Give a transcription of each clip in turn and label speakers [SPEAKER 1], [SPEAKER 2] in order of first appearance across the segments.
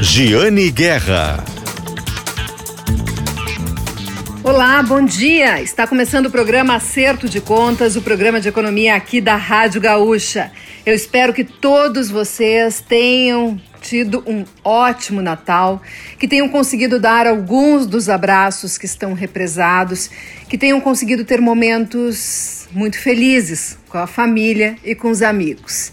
[SPEAKER 1] Giane Guerra.
[SPEAKER 2] Olá, bom dia! Está começando o programa Acerto de Contas, o programa de economia aqui da Rádio Gaúcha. Eu espero que todos vocês tenham tido um ótimo Natal, que tenham conseguido dar alguns dos abraços que estão represados, que tenham conseguido ter momentos muito felizes com a família e com os amigos.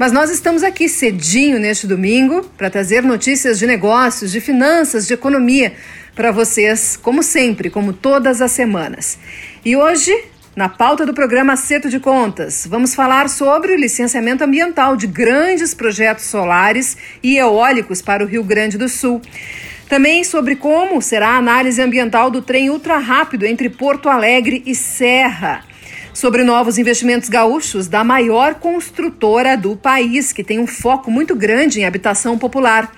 [SPEAKER 2] Mas nós estamos aqui cedinho neste domingo para trazer notícias de negócios, de finanças, de economia para vocês, como sempre, como todas as semanas. E hoje, na pauta do programa Acerto de Contas, vamos falar sobre o licenciamento ambiental de grandes projetos solares e eólicos para o Rio Grande do Sul. Também sobre como será a análise ambiental do trem ultra rápido entre Porto Alegre e Serra sobre novos investimentos gaúchos da maior construtora do país, que tem um foco muito grande em habitação popular.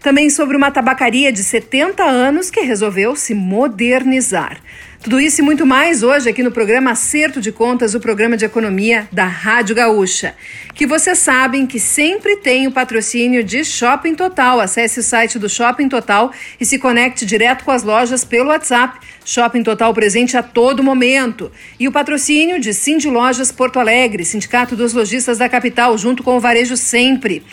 [SPEAKER 2] Também sobre uma tabacaria de 70 anos que resolveu se modernizar. Tudo isso e muito mais hoje aqui no programa Acerto de Contas, o programa de economia da Rádio Gaúcha. Que vocês sabem que sempre tem o patrocínio de Shopping Total. Acesse o site do Shopping Total e se conecte direto com as lojas pelo WhatsApp. Shopping Total presente a todo momento. E o patrocínio de Cindy Lojas Porto Alegre, Sindicato dos Lojistas da Capital, junto com o Varejo Sempre.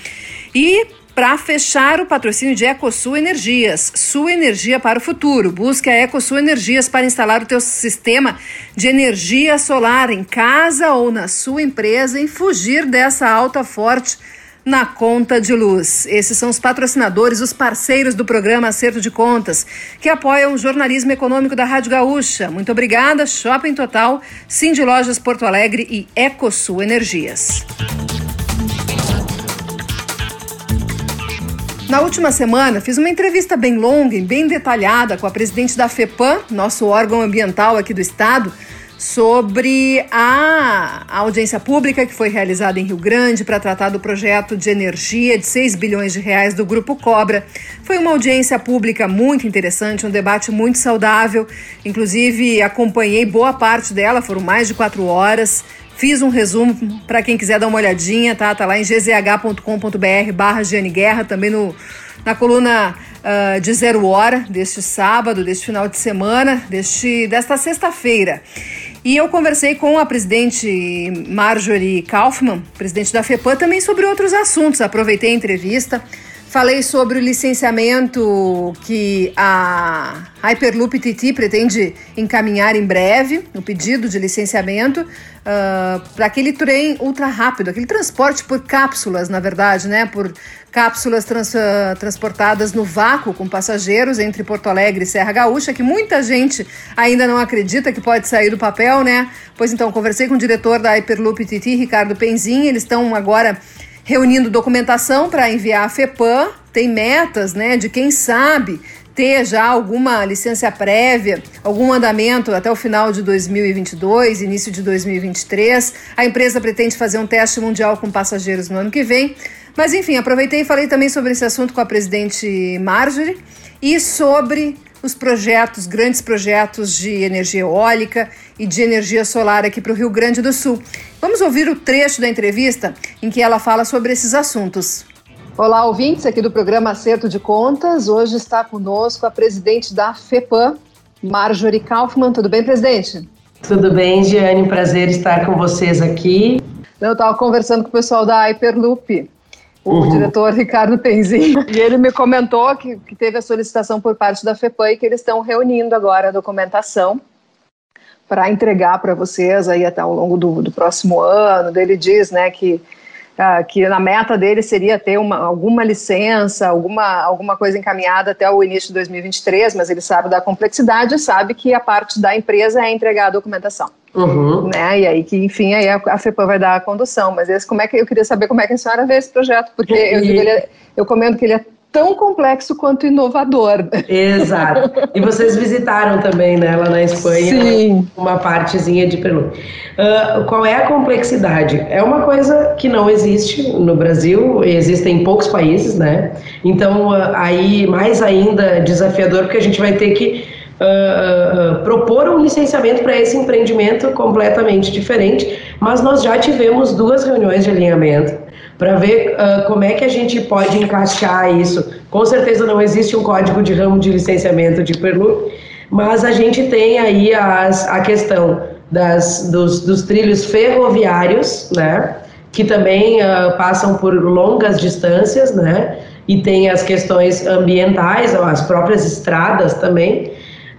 [SPEAKER 2] E para fechar o patrocínio de EcoSul Energias, sua energia para o futuro. Busque a EcoSul Energias para instalar o teu sistema de energia solar em casa ou na sua empresa e fugir dessa alta forte na conta de luz. Esses são os patrocinadores, os parceiros do programa Acerto de Contas, que apoiam o jornalismo econômico da Rádio Gaúcha. Muito obrigada, Shopping Total, Cindy Lojas Porto Alegre e EcoSul Energias. Na última semana, fiz uma entrevista bem longa e bem detalhada com a presidente da FEPAM, nosso órgão ambiental aqui do estado, sobre a audiência pública que foi realizada em Rio Grande para tratar do projeto de energia de 6 bilhões de reais do Grupo Cobra. Foi uma audiência pública muito interessante, um debate muito saudável. Inclusive, acompanhei boa parte dela, foram mais de quatro horas. Fiz um resumo para quem quiser dar uma olhadinha, tá? Tá lá em gzh.com.br barra Guerra, também no, na coluna uh, de zero hora deste sábado, deste final de semana, deste, desta sexta-feira. E eu conversei com a presidente Marjorie Kaufmann, presidente da FEPAM, também sobre outros assuntos. Aproveitei a entrevista. Falei sobre o licenciamento que a Hyperloop TT pretende encaminhar em breve, o pedido de licenciamento uh, para aquele trem ultra rápido, aquele transporte por cápsulas, na verdade, né? Por cápsulas trans, uh, transportadas no vácuo com passageiros entre Porto Alegre e Serra Gaúcha, que muita gente ainda não acredita que pode sair do papel, né? Pois então, conversei com o diretor da Hyperloop TT, Ricardo Penzin, eles estão agora reunindo documentação para enviar à FEPAM, tem metas, né, de quem sabe ter já alguma licença prévia, algum andamento até o final de 2022, início de 2023. A empresa pretende fazer um teste mundial com passageiros no ano que vem. Mas enfim, aproveitei e falei também sobre esse assunto com a presidente Marjorie e sobre os projetos, grandes projetos de energia eólica e de energia solar aqui para o Rio Grande do Sul. Vamos ouvir o trecho da entrevista em que ela fala sobre esses assuntos. Olá, ouvintes aqui do programa Acerto de Contas. Hoje está conosco a presidente da FEPAM, Marjorie Kaufmann. Tudo bem, presidente?
[SPEAKER 3] Tudo bem, Giane. Um prazer estar com vocês aqui.
[SPEAKER 2] Eu estava conversando com o pessoal da Hyperloop o uhum. diretor Ricardo Penzin, e ele me comentou que, que teve a solicitação por parte da FEPAM e que eles estão reunindo agora a documentação para entregar para vocês aí até ao longo do, do próximo ano. Ele diz, né, que uh, que na meta dele seria ter uma, alguma licença, alguma, alguma coisa encaminhada até o início de 2023, mas ele sabe da complexidade e sabe que a parte da empresa é entregar a documentação. Uhum. Né? E aí que, enfim, aí a, a FEPAM vai dar a condução. Mas esse, como é que eu queria saber como é que a senhora vê esse projeto, porque e... eu, digo, ele é, eu comento que ele é tão complexo quanto inovador.
[SPEAKER 3] Exato. E vocês visitaram também, né, lá na Espanha, Sim. uma partezinha de Peru. Uh, qual é a complexidade? É uma coisa que não existe no Brasil, existe em poucos países, né? Então, uh, aí, mais ainda desafiador, porque a gente vai ter que Uh, propor um licenciamento para esse empreendimento completamente diferente, mas nós já tivemos duas reuniões de alinhamento para ver uh, como é que a gente pode encaixar isso Com certeza não existe um código de ramo de licenciamento de Hyperloop, mas a gente tem aí as, a questão das, dos, dos trilhos ferroviários, né? Que também uh, passam por longas distâncias, né? E tem as questões ambientais, as próprias estradas também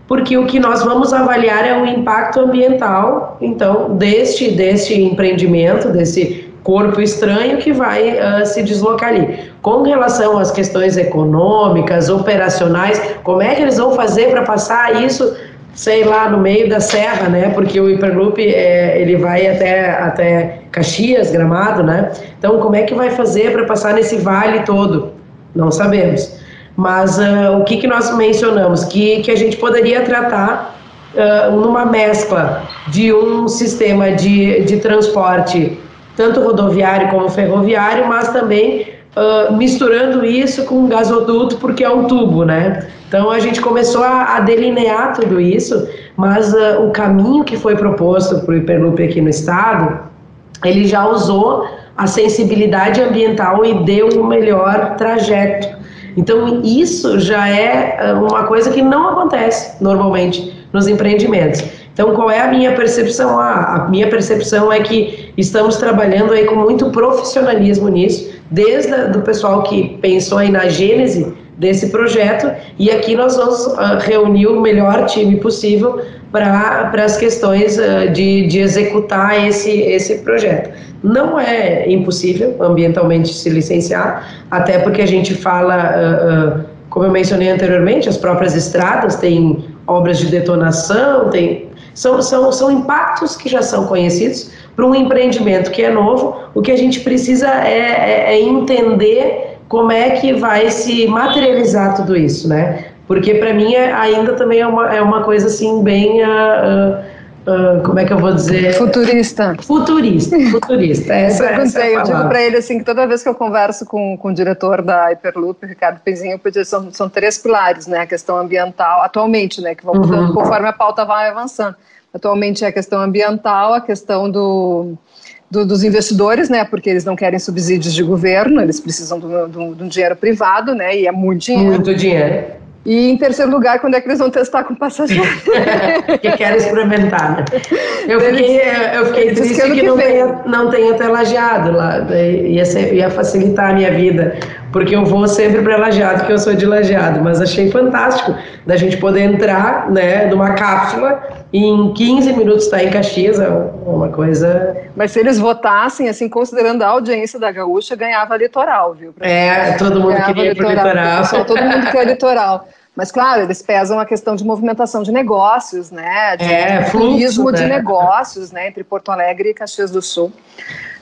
[SPEAKER 3] porque o que nós vamos avaliar é o impacto ambiental, então, deste, deste empreendimento, desse corpo estranho que vai uh, se deslocar ali. Com relação às questões econômicas, operacionais, como é que eles vão fazer para passar isso, sei lá, no meio da serra, né? Porque o Hyperloop é, ele vai até, até Caxias, Gramado, né? Então, como é que vai fazer para passar nesse vale todo? Não sabemos. Mas uh, o que, que nós mencionamos? Que, que a gente poderia tratar uh, numa mescla de um sistema de, de transporte, tanto rodoviário como ferroviário, mas também uh, misturando isso com um gasoduto, porque é um tubo, né? Então a gente começou a, a delinear tudo isso, mas o caminho que foi proposto para o Hiperloop aqui no estado, ele já usou a sensibilidade ambiental e deu o melhor trajeto. Então, isso já é ah, uma coisa que não acontece normalmente nos empreendimentos. Então, qual é a minha percepção? Ah, a minha percepção é que estamos trabalhando aí com muito profissionalismo nisso, desde o pessoal que pensou aí na gênese desse projeto, e aqui nós vamos uh, reunir o melhor time possível para as questões uh, de, de executar esse, esse projeto. Não é impossível ambientalmente se licenciar, até porque a gente fala, uh, como eu mencionei anteriormente, as próprias estradas têm obras de detonação, tem, são, são, são impactos que já são conhecidos para um empreendimento que é novo. O que a gente precisa é, é, é entender como é que vai se materializar tudo isso, né? Porque para mim é, ainda também é uma, é uma coisa assim bem uh, Uh, como é que eu vou dizer?
[SPEAKER 2] Futurista.
[SPEAKER 3] Futurista, futurista. Essa, eu, essa é
[SPEAKER 2] eu digo para ele assim que toda vez que eu converso com, com o diretor da Hyperloop, Ricardo Penzinho, eu são, são três pilares, né? A questão ambiental, atualmente, né? Que vão mudando uhum. conforme a pauta vai avançando. Atualmente é a questão ambiental, a questão do, do, dos investidores, né? Porque eles não querem subsídios de governo, eles precisam de um dinheiro privado, né? E é muito dinheiro.
[SPEAKER 3] Muito dinheiro.
[SPEAKER 2] E em terceiro lugar, quando é que eles vão testar com passageiro?
[SPEAKER 3] que querem experimentar, né? Eu fiquei, eu fiquei triste que, que, não, tenha, não tenha telageado lá. Ia, ser, ia facilitar a minha vida, porque eu vou sempre para Lajeado, porque eu sou de Lajeado. Mas achei fantástico da gente poder entrar né, numa cápsula e em 15 minutos estar tá em Caxias. É uma coisa.
[SPEAKER 2] Mas se eles votassem, assim, considerando a audiência da Gaúcha, ganhava litoral, viu?
[SPEAKER 3] É, todo mundo queria litoral. litoral.
[SPEAKER 2] Pessoal, todo mundo quer litoral. Mas, claro, eles pesam a questão de movimentação de negócios, né? De,
[SPEAKER 3] é,
[SPEAKER 2] turismo né? de negócios, né? Entre Porto Alegre e Caxias do Sul.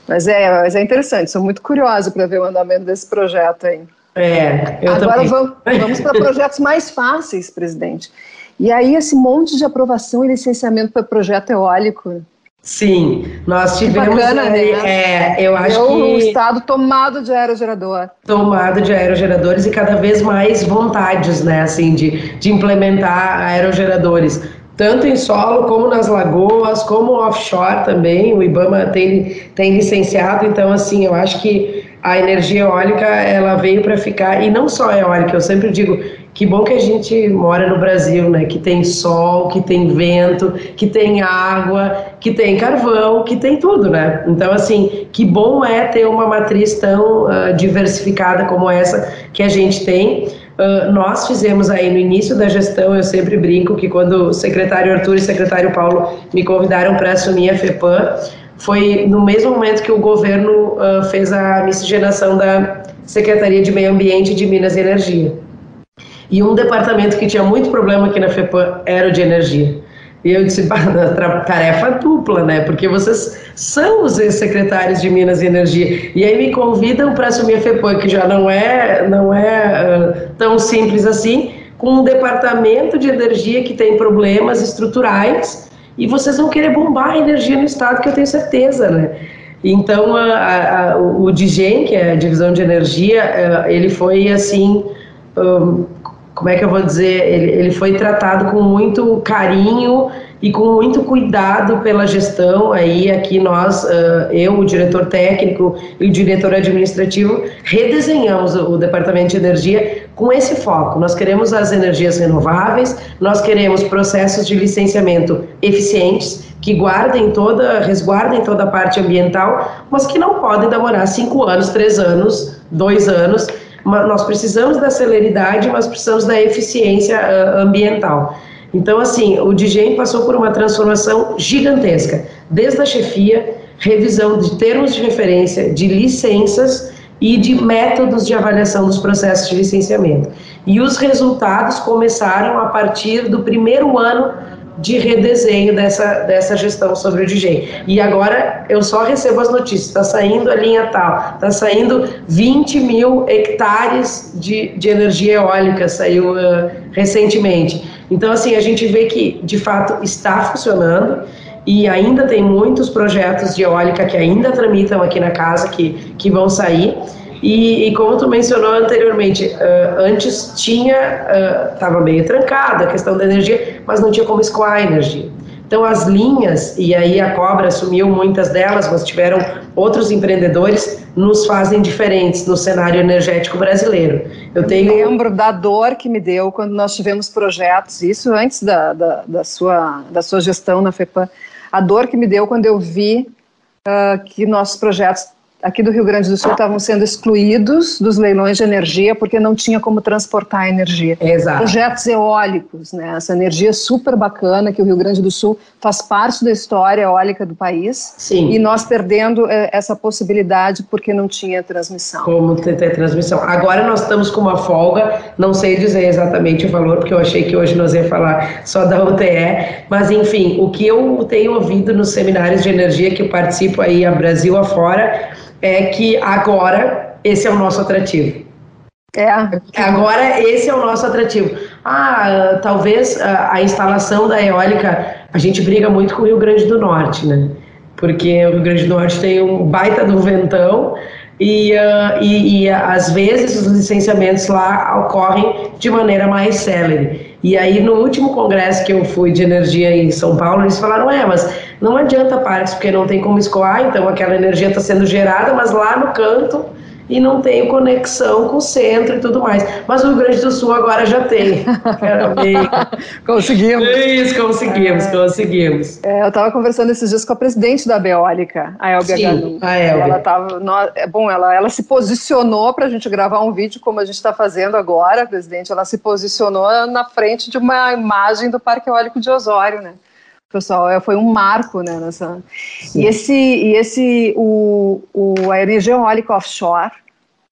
[SPEAKER 2] Mas é, mas é interessante, sou muito curiosa para ver o andamento desse projeto aí.
[SPEAKER 3] É, eu
[SPEAKER 2] Agora
[SPEAKER 3] também.
[SPEAKER 2] vamos, vamos para projetos mais fáceis, presidente. E aí, esse monte de aprovação e licenciamento para projeto eólico,
[SPEAKER 3] Sim, nós tivemos
[SPEAKER 2] bacana,
[SPEAKER 3] aí,
[SPEAKER 2] né?
[SPEAKER 3] é, eu acho eu, que
[SPEAKER 2] o estado tomado de aerogerador.
[SPEAKER 3] Tomado de aerogeradores e cada vez mais vontades, né, assim, de, de implementar aerogeradores, tanto em solo como nas lagoas, como offshore também. O IBAMA tem tem licenciado, então assim, eu acho que a energia eólica ela veio para ficar e não só eólica, eu sempre digo que bom que a gente mora no Brasil, né? Que tem sol, que tem vento, que tem água, que tem carvão, que tem tudo, né? Então, assim, que bom é ter uma matriz tão uh, diversificada como essa que a gente tem. Uh, nós fizemos aí no início da gestão, eu sempre brinco que quando o secretário Arthur e o secretário Paulo me convidaram para assumir a FEPAM, foi no mesmo momento que o governo uh, fez a miscigenação da Secretaria de Meio Ambiente de Minas e Energia. E um departamento que tinha muito problema aqui na FEPAM era o de energia. E eu disse, tarefa dupla, né? Porque vocês são os ex-secretários de Minas e Energia. E aí me convidam para assumir a FEPAM, que já não é, não é uh, tão simples assim, com um departamento de energia que tem problemas estruturais e vocês vão querer bombar a energia no Estado, que eu tenho certeza, né? Então, a, a, o DIGEM, que é a Divisão de Energia, uh, ele foi assim... Um, como é que eu vou dizer, ele, ele foi tratado com muito carinho e com muito cuidado pela gestão. Aí aqui nós, eu, o diretor técnico e o diretor administrativo, redesenhamos o departamento de energia com esse foco. Nós queremos as energias renováveis, nós queremos processos de licenciamento eficientes que guardem toda, resguardem toda a parte ambiental, mas que não podem demorar cinco anos, três anos, dois anos nós precisamos da celeridade, mas precisamos da eficiência uh, ambiental. Então, assim, o DGEM passou por uma transformação gigantesca, desde a chefia, revisão de termos de referência, de licenças e de métodos de avaliação dos processos de licenciamento. E os resultados começaram a partir do primeiro ano de redesenho dessa, dessa gestão sobre o DJ. E agora eu só recebo as notícias, está saindo a linha tal, está saindo 20 mil hectares de, de energia eólica, saiu uh, recentemente. Então, assim, a gente vê que de fato está funcionando e ainda tem muitos projetos de eólica que ainda tramitam aqui na casa, que, que vão sair. E, e, como tu mencionou anteriormente, uh, antes tinha, estava uh, meio trancada a questão da energia, mas não tinha como escoar a energia. Então as linhas, e aí a Cobra assumiu muitas delas, mas tiveram outros empreendedores, nos fazem diferentes no cenário energético brasileiro.
[SPEAKER 2] Eu tenho... lembro da dor que me deu quando nós tivemos projetos, isso antes da, da, da sua, da sua gestão na FEPAM, a dor que me deu quando eu vi uh, que nossos projetos aqui do Rio Grande do Sul estavam sendo excluídos dos leilões de energia porque não tinha como transportar energia.
[SPEAKER 3] Exato.
[SPEAKER 2] Projetos eólicos, né? Essa energia super bacana que o Rio Grande do Sul faz parte da história eólica do país.
[SPEAKER 3] Sim.
[SPEAKER 2] E nós perdendo é, essa possibilidade porque não tinha transmissão.
[SPEAKER 3] Como ter, ter transmissão. Agora nós estamos com uma folga, não sei dizer exatamente o valor, porque eu achei que hoje nós ia falar só da UTE, mas enfim, o que eu tenho ouvido nos seminários de energia que eu participo aí a Brasil afora, é que agora esse é o nosso atrativo.
[SPEAKER 2] É.
[SPEAKER 3] Agora esse é o nosso atrativo. Ah, talvez a, a, instalação da eólica, a gente briga muito com o Rio Grande do Norte, né? Porque o Rio Grande do Norte tem um baita do ventão e, uh, e, e às vezes os licenciamentos lá ocorrem de maneira mais célere. E aí, no último congresso que eu fui de energia em São Paulo, eles falaram: é, mas não adianta parques, porque não tem como escoar, então aquela energia está sendo gerada, mas lá no canto e não tenho conexão com o centro e tudo mais. Mas o Rio Grande do Sul agora já tem.
[SPEAKER 2] conseguimos.
[SPEAKER 3] Isso, conseguimos, é, conseguimos.
[SPEAKER 2] É, eu estava conversando esses dias com a presidente da Beólica, a Elbia
[SPEAKER 3] Sim, a Elbia.
[SPEAKER 2] Ela tava, é, bom, ela, ela se posicionou para a gente gravar um vídeo como a gente está fazendo agora, presidente. Ela se posicionou na frente de uma imagem do Parque Eólico de Osório, né? Pessoal, é, foi um marco, né, nessa... Sim. E esse, e esse o, o, a energia eólica offshore,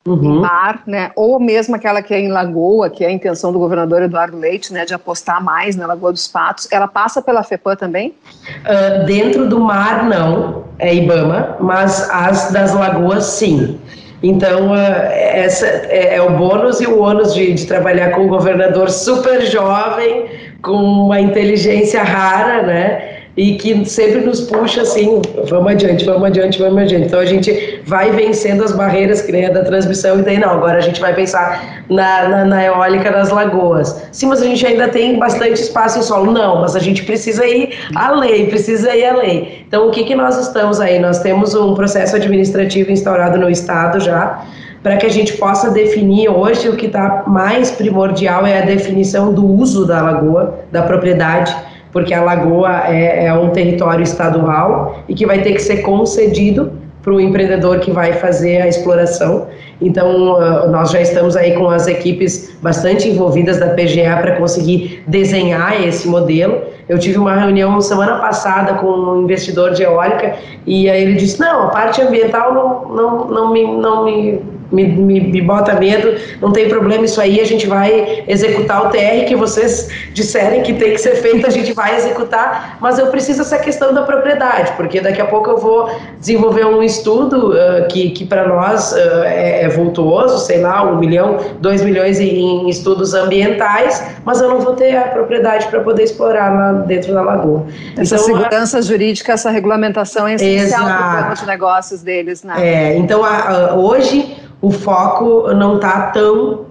[SPEAKER 2] uhum. mar, né, ou mesmo aquela que é em Lagoa, que é a intenção do governador Eduardo Leite, né, de apostar mais na Lagoa dos Patos, ela passa pela FEPAM também?
[SPEAKER 3] Uh, dentro do mar, não, é IBAMA, mas as das lagoas, sim. Então, uh, essa é, é, o bônus e o ônus de, de trabalhar com um governador super jovem, com uma inteligência rara, né? E que sempre nos puxa assim, vamos adiante, vamos adiante, vamos adiante. Então a gente vai vencendo as barreiras que nem a da transmissão, e daí não, agora a gente vai pensar na, na, na eólica das lagoas. Sim, mas a gente ainda tem bastante espaço em solo. Não, mas a gente precisa ir além, precisa ir além. Então o que, que nós estamos aí? Nós temos um processo administrativo instaurado no Estado já, para que a gente possa definir hoje o que está mais primordial é a definição do uso da lagoa, da propriedade, porque a lagoa é, é um território estadual e que vai ter que ser concedido para o empreendedor que vai fazer a exploração. Então, uh, nós já estamos aí com as equipes bastante envolvidas da PGA para conseguir desenhar esse modelo. Eu tive uma reunião semana passada com um investidor de eólica e aí ele disse: não, a parte ambiental não, não, não, me, não me me, me, me, bota medo, não tem problema isso aí, a gente vai executar o TR que vocês disserem que tem que ser feito, a gente vai executar, mas eu preciso essa questão da propriedade, porque daqui a pouco eu vou desenvolver um estudo uh, que, que para nós uh, é, é vultuoso, sei lá, um milhão, dois milhões em, em, estudos ambientais, mas eu não vou ter a propriedade para poder explorar lá dentro da lagoa.
[SPEAKER 2] Essa então, segurança a... jurídica, essa regulamentação é essencial para o plano de negócios deles, né?
[SPEAKER 3] É, então a, a, hoje o foco não está tão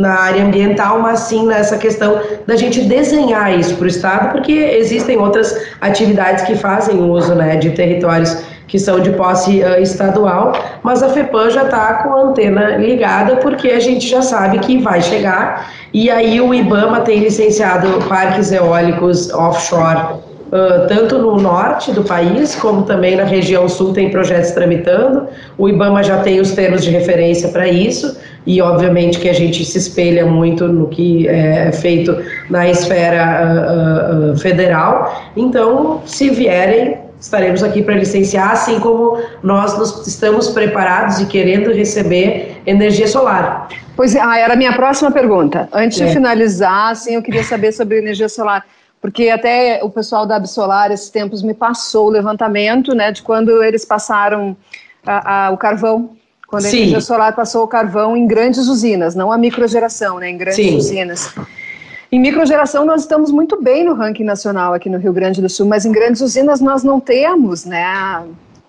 [SPEAKER 3] na área ambiental, mas sim nessa questão da gente desenhar isso para o Estado, porque existem outras atividades que fazem uso né, de territórios que são de posse uh, estadual, mas a FEPAM já está com a antena ligada, porque a gente já sabe que vai chegar, e aí o IBAMA tem licenciado parques eólicos offshore Uh, tanto no norte do país, como também na região sul, tem projetos tramitando. O IBAMA já tem os termos de referência para isso, e obviamente que a gente se espelha muito no que é feito na esfera uh, uh, federal. Então, se vierem, estaremos aqui para licenciar, assim como nós nos estamos preparados e querendo receber energia solar.
[SPEAKER 2] Pois é, ah, era a minha próxima pergunta. Antes é. de finalizar, assim, eu queria saber sobre energia solar porque até o pessoal da Absolar, esses tempos, me passou o levantamento, né, de quando eles passaram a, a, o carvão, quando a energia solar passou o carvão em grandes usinas, não a microgeração, né, em grandes Sim. usinas. Em microgeração nós estamos muito bem no ranking nacional aqui no Rio Grande do Sul, mas em grandes usinas nós não temos, né,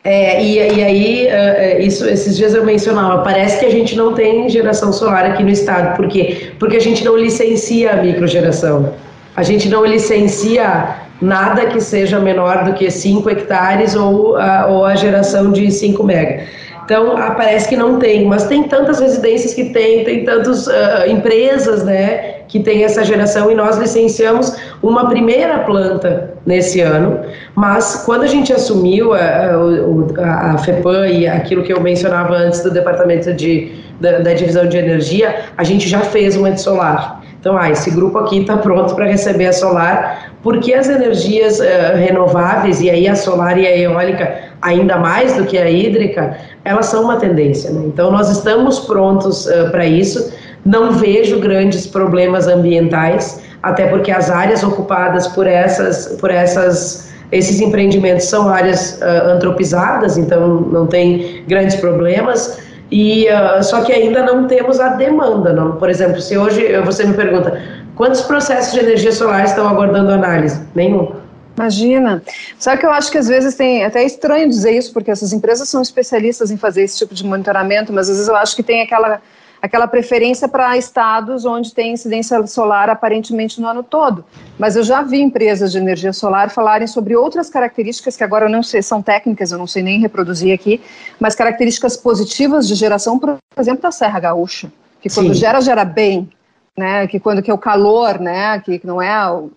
[SPEAKER 3] é, e, e, aí, uh, isso, esses dias eu mencionava, parece que a gente não tem geração solar aqui no estado. Por quê? Porque a gente não licencia a microgeração. A gente não licencia nada que seja menor do que 5 hectares ou a, ou a geração de 5 mega. Então, parece que não tem, mas tem tantas residências que tem, tem tantas uh, empresas, né, que tem essa geração e nós licenciamos uma primeira planta nesse ano, mas quando a gente assumiu a, a, a FEPAM e aquilo que eu mencionava antes do departamento de, da, da divisão de energia, a gente já fez uma de solar. Então, ah, esse grupo aqui está pronto para receber a solar, porque as energias uh, renováveis, e aí a solar e a eólica, ainda mais do que a hídrica, elas são uma tendência. Né? Então, nós estamos prontos uh, para isso. Não vejo grandes problemas ambientais, até porque as áreas ocupadas por essas, por essas esses empreendimentos são áreas uh, antropizadas, então não tem grandes problemas. E uh, só que ainda não temos a demanda, não. Por exemplo, se hoje você me pergunta quantos processos de energia solar estão aguardando análise, nenhum.
[SPEAKER 2] Imagina. Sabe que eu acho que às vezes tem até estranho dizer isso, porque essas empresas são especialistas em fazer esse tipo de monitoramento, mas às vezes eu acho que tem aquela aquela preferência para estados onde tem incidência solar aparentemente no ano todo. Mas eu já vi empresas de energia solar falarem sobre outras características que agora eu não sei, são técnicas, eu não sei nem reproduzir aqui, mas características positivas de geração, por exemplo, da Serra Gaúcha, que quando Sim. gera, gera bem, né, que quando que é o calor, né, que não é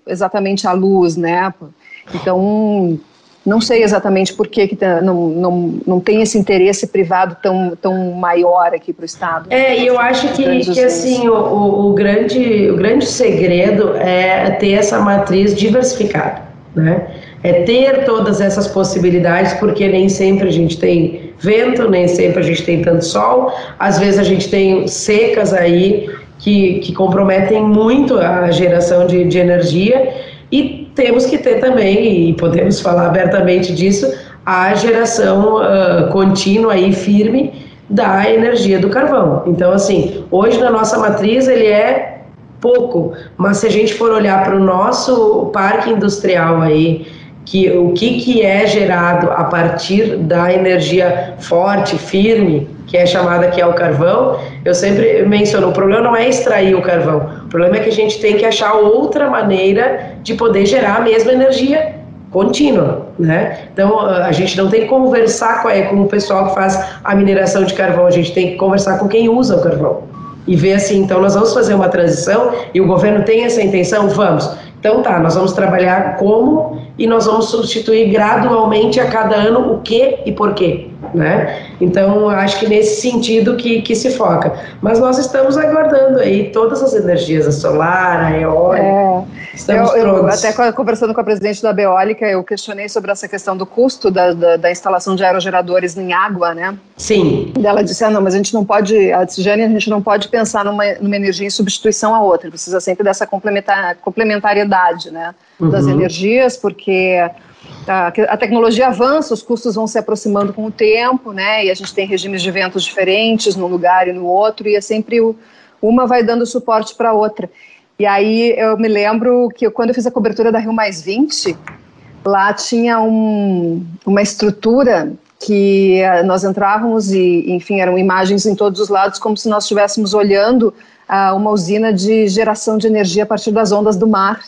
[SPEAKER 2] exatamente a luz, né, então não sei exatamente por que, que tá, não, não, não tem esse interesse privado tão, tão maior aqui para o Estado.
[SPEAKER 3] É, e eu acho que, que assim, o, o, o, grande, o grande segredo é ter essa matriz diversificada, né? É ter todas essas possibilidades, porque nem sempre a gente tem vento, nem sempre a gente tem tanto sol, às vezes a gente tem secas aí que, que comprometem muito a geração de, de energia, e temos que ter também, e podemos falar abertamente disso, a geração uh, contínua e firme da energia do carvão. Então, assim, hoje na nossa matriz ele é pouco, mas se a gente for olhar para o nosso parque industrial aí, que o que, que é gerado a partir da energia forte, firme, que é chamada que é o carvão, eu sempre menciono, o problema não é extrair o carvão, o problema é que a gente tem que achar outra maneira de poder gerar a mesma energia contínua, né? Então a gente não tem que conversar com, com o pessoal que faz a mineração de carvão, a gente tem que conversar com quem usa o carvão e ver assim, então nós vamos fazer uma transição e o governo tem essa intenção, vamos. Então tá, nós vamos trabalhar como e nós vamos substituir gradualmente a cada ano o que e por quê né? Então, acho que nesse sentido que, que se foca. Mas nós estamos aguardando aí todas as energias, a solar, a eólica, é, estamos
[SPEAKER 2] eu. Eu, até conversando com a presidente da Beólica, eu questionei sobre essa questão do custo da, da, da, instalação de aerogeradores em água, né?
[SPEAKER 3] Sim.
[SPEAKER 2] E ela disse, ah, não, mas a gente não pode, a Jane, a gente não pode pensar numa, numa energia em substituição à outra, precisa sempre dessa complementar, complementariedade, né? Das uhum. energias, porque a, a tecnologia avança, os custos vão se aproximando com o tempo, né? E a gente tem regimes de ventos diferentes num lugar e no outro, e é sempre o, uma vai dando suporte para a outra. E aí eu me lembro que eu, quando eu fiz a cobertura da Rio Mais 20, lá tinha um, uma estrutura que uh, nós entrávamos e, enfim, eram imagens em todos os lados, como se nós estivéssemos olhando uh, uma usina de geração de energia a partir das ondas do mar.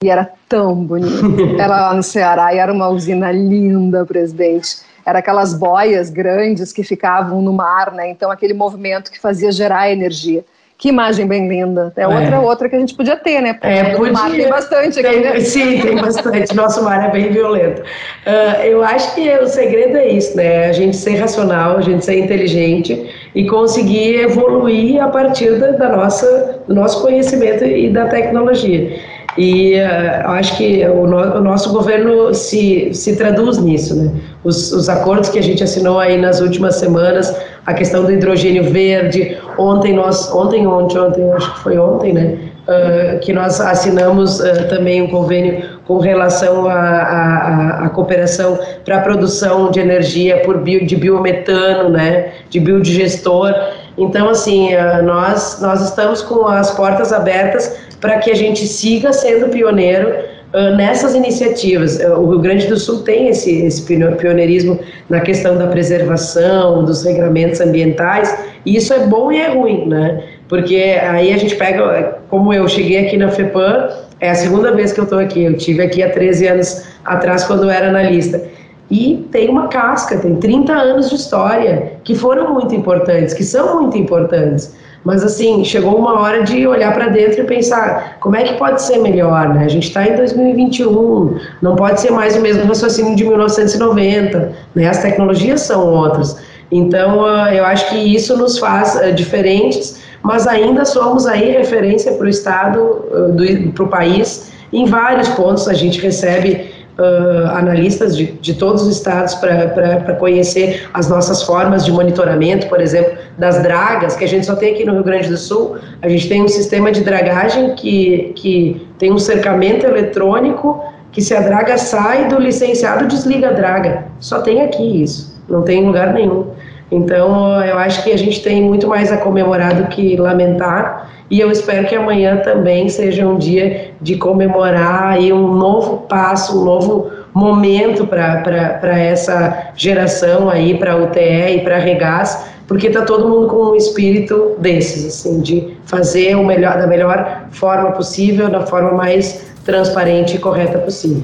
[SPEAKER 2] E era tão bonito. Era lá no Ceará e era uma usina linda, presidente. Era aquelas boias grandes que ficavam no mar, né? Então, aquele movimento que fazia gerar energia. Que imagem bem linda. É outra, é. outra que a gente podia ter, né?
[SPEAKER 3] Porque é, podia. mar
[SPEAKER 2] tem bastante aqui,
[SPEAKER 3] tem, né? Sim, tem bastante. Nosso mar é bem violento. Uh, eu acho que o segredo é isso, né? A gente ser racional, a gente ser inteligente e conseguir evoluir a partir da, da nossa, do nosso conhecimento e da tecnologia. E uh, acho que o, no, o, nosso governo se, se traduz nisso, né? Os, os acordos que a gente assinou aí nas últimas semanas, a questão do hidrogênio verde, ontem nós, ontem, ontem, ontem, acho que foi ontem, né? Uh, que nós assinamos uh, também um convênio com relação à cooperação para a produção de energia por bio, de biometano, né, de biodigestor. Então, assim, uh, nós, nós estamos com as portas abertas para que a gente siga sendo pioneiro uh, nessas iniciativas. Uh, o Rio Grande do Sul tem esse, esse pioneirismo na questão da preservação, dos regramentos ambientais, e isso é bom e é ruim, né? Porque aí a gente pega, como eu cheguei aqui na FEPAM, é a segunda vez que eu estou aqui, eu tive aqui há 13 anos atrás quando eu era analista. E tem uma casca, tem 30 anos de história que foram muito importantes, que são muito importantes. Mas assim, chegou uma hora de olhar para dentro e pensar como é que pode ser melhor, né? A gente está em 2021, não pode ser mais o mesmo raciocínio de 1990, né? As tecnologias são outras. Então, ah, eu acho que isso nos faz ah, diferentes, mas ainda somos aí referência para o Estado, ah, para o país, em vários pontos a gente recebe uh, analistas de, de todos os estados para conhecer as nossas formas de monitoramento, por exemplo, das dragas, que a gente só tem aqui no Rio Grande do Sul. A gente tem um sistema de dragagem que, que tem um cercamento eletrônico que se a draga sai do licenciado, desliga a draga. Só tem aqui isso, não tem em lugar nenhum. Então, eu acho que a gente tem muito mais a comemorar do que lamentar. E eu espero que amanhã também seja um dia de comemorar aí um novo passo, um novo momento para essa geração aí, para a UTE e para a Regás, porque está todo mundo com um espírito desses, assim, de fazer o melhor da melhor forma possível, da forma mais transparente e correta possível.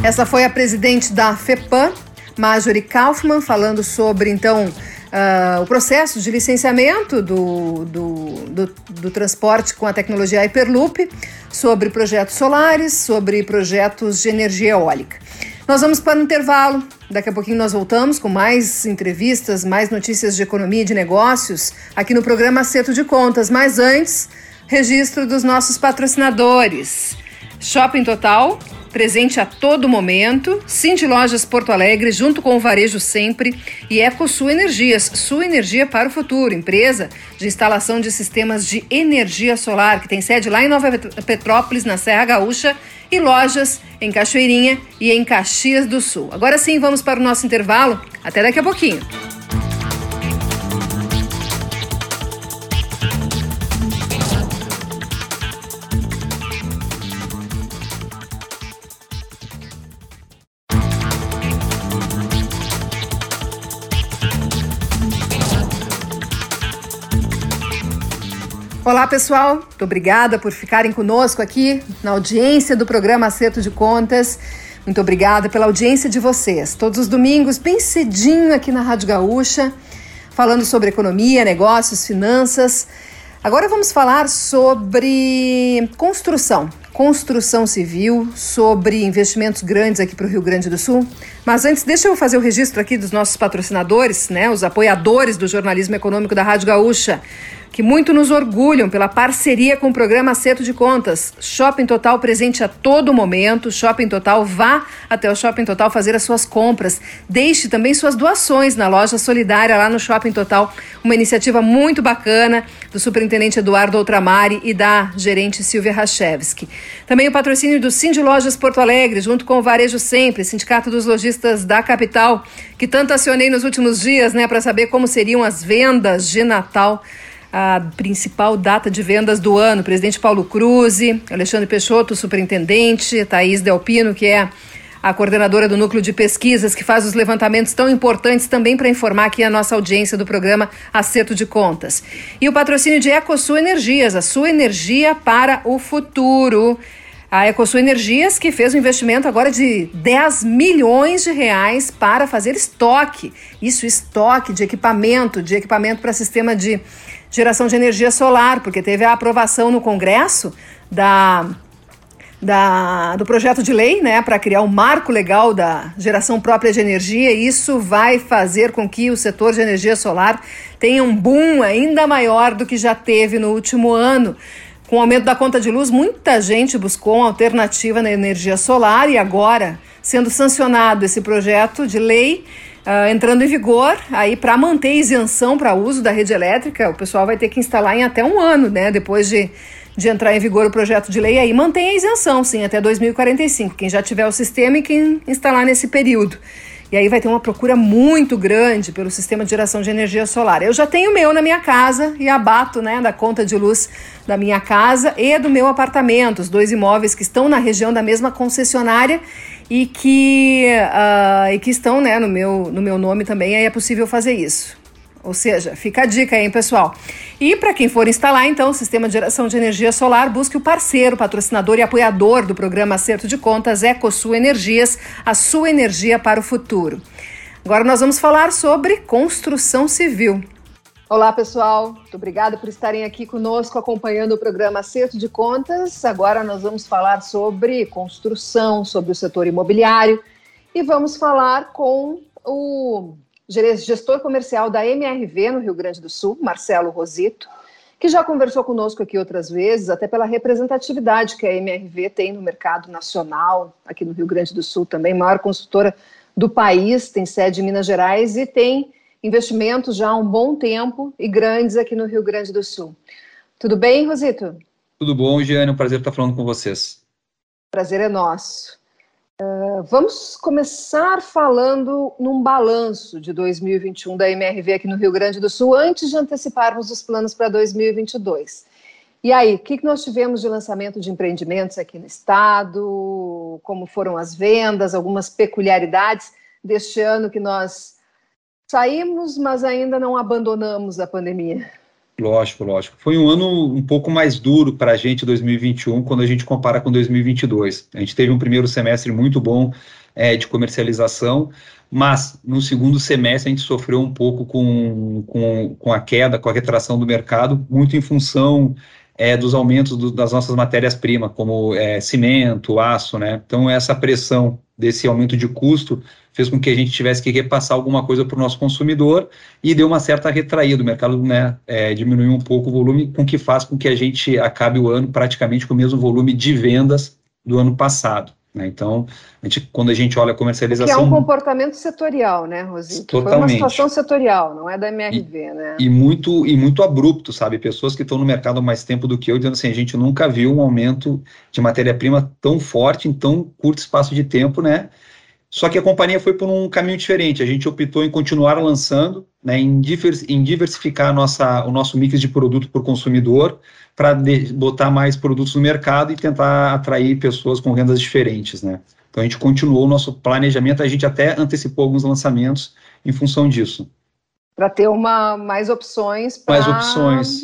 [SPEAKER 2] Essa foi a presidente da FEPAM, Marjorie Kaufmann, falando sobre, então, uh, o processo de licenciamento do, do, do, do, transporte com a tecnologia Hyperloop, sobre projetos solares, sobre projetos de energia eólica. Nós vamos para o intervalo. Daqui a pouquinho nós voltamos com mais entrevistas, mais notícias de economia e de negócios aqui no programa Acerto de Contas. Mas antes, registro dos nossos patrocinadores. Shopping Total, presente a todo momento. Cindy Lojas Porto Alegre, junto com o Varejo Sempre. E EcoSul Energias, sua energia para o futuro. Empresa de instalação de sistemas de energia solar, que tem sede lá em Nova Petrópolis, na Serra Gaúcha. E lojas em Cachoeirinha e em Caxias do Sul. Agora sim, vamos para o nosso intervalo. Até daqui a pouquinho. Olá, pessoal. Muito obrigada por ficarem conosco aqui na audiência do programa Acerto de Contas. Muito obrigada pela audiência de vocês. Todos os domingos, bem cedinho aqui na Rádio Gaúcha, falando sobre economia, negócios, finanças. Agora vamos falar sobre construção, construção civil, sobre investimentos grandes aqui para o Rio Grande do Sul. Mas antes, deixa eu fazer o registro aqui dos nossos patrocinadores, né, os apoiadores do jornalismo econômico da Rádio Gaúcha que muito nos orgulham pela parceria com o programa Acerto de Contas. Shopping Total presente a todo momento. Shopping Total, vá até o Shopping Total fazer as suas compras. Deixe também suas doações na loja solidária lá no Shopping Total. Uma iniciativa muito bacana do superintendente Eduardo Outramari e da gerente Silvia Rachevski. Também o patrocínio do Cindy Lojas Porto Alegre, junto com o Varejo Sempre, Sindicato dos Lojistas da Capital, que tanto acionei nos últimos dias, né, para saber como seriam as vendas de Natal a principal data de vendas do ano. Presidente Paulo Cruz, Alexandre Peixoto, superintendente, Thaís Delpino, que é a coordenadora do núcleo de pesquisas, que faz os levantamentos tão importantes também para informar aqui a nossa audiência do programa Acerto de Contas. E o patrocínio de EcoSul Energias, a sua energia para o futuro. A EcoSul Energias, que fez um investimento agora de 10 milhões de reais para fazer estoque. Isso, estoque de equipamento, de equipamento para sistema de geração de energia solar, porque teve a aprovação no Congresso da da, do projeto de lei né, para criar um marco legal da geração própria de energia. Isso vai fazer com que o setor de energia solar tenha um boom ainda maior do que já teve no último ano. Com o aumento da conta de luz, muita gente buscou uma alternativa na energia solar e agora, sendo sancionado esse projeto de lei, uh, entrando em vigor, aí para manter isenção para uso da rede elétrica, o pessoal vai ter que instalar em até um ano, né? Depois de de entrar em vigor o projeto de lei, aí mantém a isenção, sim, até 2045, quem já tiver o sistema e quem instalar nesse período. E aí vai ter uma procura muito grande pelo sistema de geração de energia solar. Eu já tenho o meu na minha casa e abato né, da conta de luz da minha casa e do meu apartamento, os dois imóveis que estão na região da mesma concessionária e que, uh, e que estão né, no, meu, no meu nome também, aí é possível fazer isso. Ou seja, fica a dica hein, pessoal. E para quem for instalar, então, o sistema de geração de energia solar, busque o parceiro, patrocinador e apoiador do programa Acerto de Contas, EcoSul Energias, a sua energia para o futuro. Agora nós vamos falar sobre construção civil. Olá, pessoal. Muito obrigada por estarem aqui conosco acompanhando o programa Acerto de Contas. Agora nós vamos falar sobre construção, sobre o setor imobiliário e vamos falar com o gestor comercial da MRV no Rio Grande do Sul, Marcelo Rosito, que já conversou conosco aqui outras vezes, até pela representatividade que a MRV tem no mercado nacional, aqui no Rio Grande do Sul também, maior consultora do país, tem sede em Minas Gerais e tem investimentos já há um bom tempo e grandes aqui no Rio Grande do Sul. Tudo bem, Rosito?
[SPEAKER 4] Tudo bom, Giane, é um prazer estar falando com vocês.
[SPEAKER 2] Prazer é nosso. Uh, vamos começar falando num balanço de 2021 da MRV aqui no Rio Grande do Sul, antes de anteciparmos os planos para 2022. E aí, o que, que nós tivemos de lançamento de empreendimentos aqui no estado? Como foram as vendas? Algumas peculiaridades deste ano que nós saímos, mas ainda não abandonamos a pandemia?
[SPEAKER 4] Lógico, lógico. Foi um ano um pouco mais duro para a gente 2021 quando a gente compara com 2022. A gente teve um primeiro semestre muito bom é, de comercialização, mas no segundo semestre a gente sofreu um pouco com, com, com a queda, com a retração do mercado, muito em função é, dos aumentos do, das nossas matérias-primas, como é, cimento, aço, né? Então, essa pressão desse aumento de custo fez com que a gente tivesse que repassar alguma coisa para o nosso consumidor e deu uma certa retraída. O mercado né, é, diminuiu um pouco o volume, com que faz com que a gente acabe o ano praticamente com o mesmo volume de vendas do ano passado. Né? Então, a gente, quando a gente olha a comercialização.
[SPEAKER 2] Que é um comportamento setorial, né, Rosito?
[SPEAKER 4] Totalmente.
[SPEAKER 2] Foi uma situação setorial, não é da MRV,
[SPEAKER 4] e,
[SPEAKER 2] né?
[SPEAKER 4] E muito, e muito abrupto, sabe? Pessoas que estão no mercado há mais tempo do que eu, dizendo assim: a gente nunca viu um aumento de matéria-prima tão forte em tão curto espaço de tempo, né? Só que a companhia foi por um caminho diferente. A gente optou em continuar lançando, né, em, diversificar nossa, o nosso mix de produto por consumidor, para botar mais produtos no mercado e tentar atrair pessoas com rendas diferentes. Né? Então a gente continuou o nosso planejamento, a gente até antecipou alguns lançamentos em função disso.
[SPEAKER 2] Para ter uma, mais opções para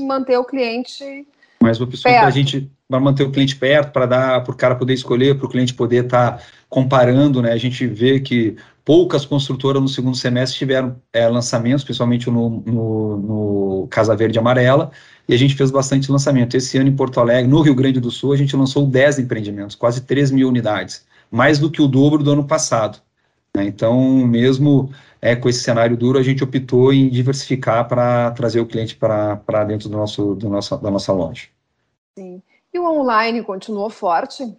[SPEAKER 2] manter o cliente.
[SPEAKER 4] Mais opções para a gente para manter o cliente perto, para dar para o cara poder escolher, para o cliente poder estar tá comparando, né? A gente vê que poucas construtoras no segundo semestre tiveram é, lançamentos, principalmente no, no, no, Casa Verde Amarela, e a gente fez bastante lançamento. Esse ano em Porto Alegre, no Rio Grande do Sul, a gente lançou 10 empreendimentos, quase 3 mil unidades, mais do que o dobro do ano passado. Né? Então, mesmo é, com esse cenário duro, a gente optou em diversificar para trazer o cliente para dentro do nosso, do nosso, da nossa loja.
[SPEAKER 2] Sim. E o online continuou forte?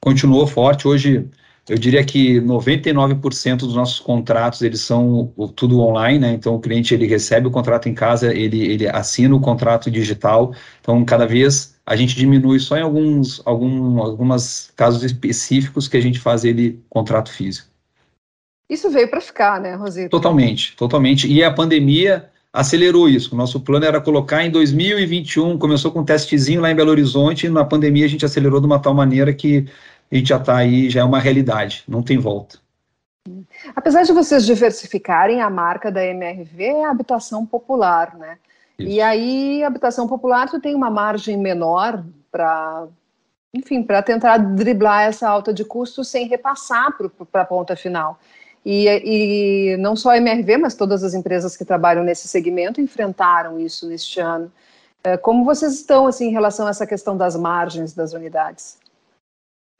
[SPEAKER 4] Continuou forte. Hoje, eu diria que 99% dos nossos contratos, eles são tudo online, né? Então, o cliente, ele recebe o contrato em casa, ele, ele assina o contrato digital. Então, cada vez a gente diminui só em alguns, algum, algumas casos específicos que a gente faz ele contrato físico.
[SPEAKER 2] Isso veio para ficar, né, Rosita?
[SPEAKER 4] Totalmente, totalmente. E a pandemia acelerou isso. O nosso plano era colocar em 2021, começou com um testezinho lá em Belo Horizonte, na pandemia a gente acelerou de uma tal maneira que a gente já está aí, já é uma realidade, não tem volta.
[SPEAKER 2] Apesar de vocês diversificarem, a marca da MRV é a habitação popular, né? Isso. E aí, a habitação popular, tu tem uma margem menor para, enfim, para tentar driblar essa alta de custo sem repassar para a ponta final. E, e, não só a MRV, mas todas as empresas que trabalham nesse segmento enfrentaram isso neste ano. É, como vocês estão assim em relação a essa questão das margens das unidades?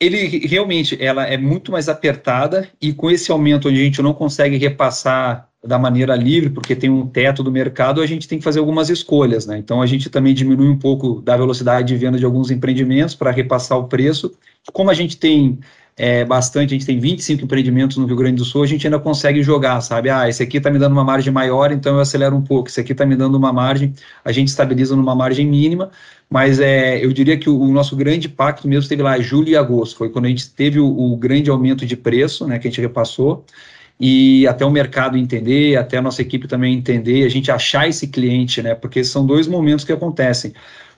[SPEAKER 4] Ele realmente ela é muito mais apertada e com esse aumento onde a gente não consegue repassar da maneira livre, porque tem um teto do mercado, a gente tem que fazer algumas escolhas, né? Então a gente também diminui um pouco da velocidade de venda de alguns empreendimentos para repassar o preço. Como a gente tem é, bastante, a gente tem 25 empreendimentos no Rio Grande do Sul, a gente ainda consegue jogar, sabe? Ah, esse aqui está me dando uma margem maior, então eu acelero um pouco. Esse aqui está me dando uma margem, a gente estabiliza numa margem mínima, mas é, eu diria que o, o nosso grande pacto mesmo teve lá julho e agosto, foi quando a gente teve o, o grande aumento de preço, né, que a gente repassou, e até o mercado entender, até a nossa equipe também entender, a gente achar esse cliente, né? Porque são dois momentos que acontecem.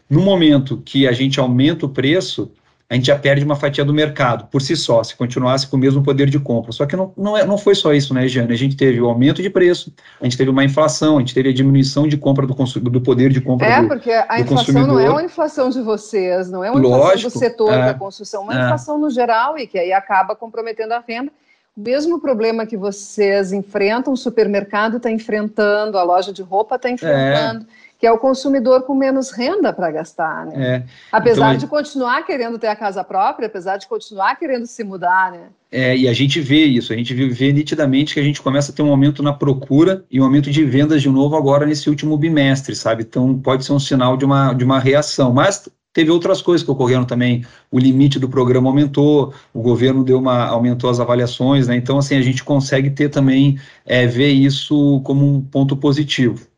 [SPEAKER 4] No momento que a gente aumenta o preço, a gente já perde uma fatia do mercado por si só, se continuasse com o mesmo poder de compra. Só que não, não, é, não foi só isso, né, Jane? A gente teve o aumento de preço, a gente teve uma inflação, a gente teve a diminuição de compra do, do poder de compra
[SPEAKER 2] é,
[SPEAKER 4] do É,
[SPEAKER 2] porque a inflação consumidor. não é uma inflação de vocês, não é uma Lógico, inflação do setor é, da construção, é uma é. inflação no geral e que aí acaba comprometendo a venda. O mesmo problema que vocês enfrentam, o supermercado está enfrentando, a loja de roupa está enfrentando. É que é o consumidor com menos renda para gastar, né? É. Apesar então, de continuar querendo ter a casa própria, apesar de continuar querendo se mudar, né?
[SPEAKER 4] É, e a gente vê isso, a gente vê nitidamente que a gente começa a ter um aumento na procura e um aumento de vendas de novo agora nesse último bimestre, sabe? Então pode ser um sinal de uma, de uma reação, mas teve outras coisas que ocorreram também. O limite do programa aumentou, o governo deu uma aumentou as avaliações, né? Então assim a gente consegue ter também é, ver isso como um ponto positivo.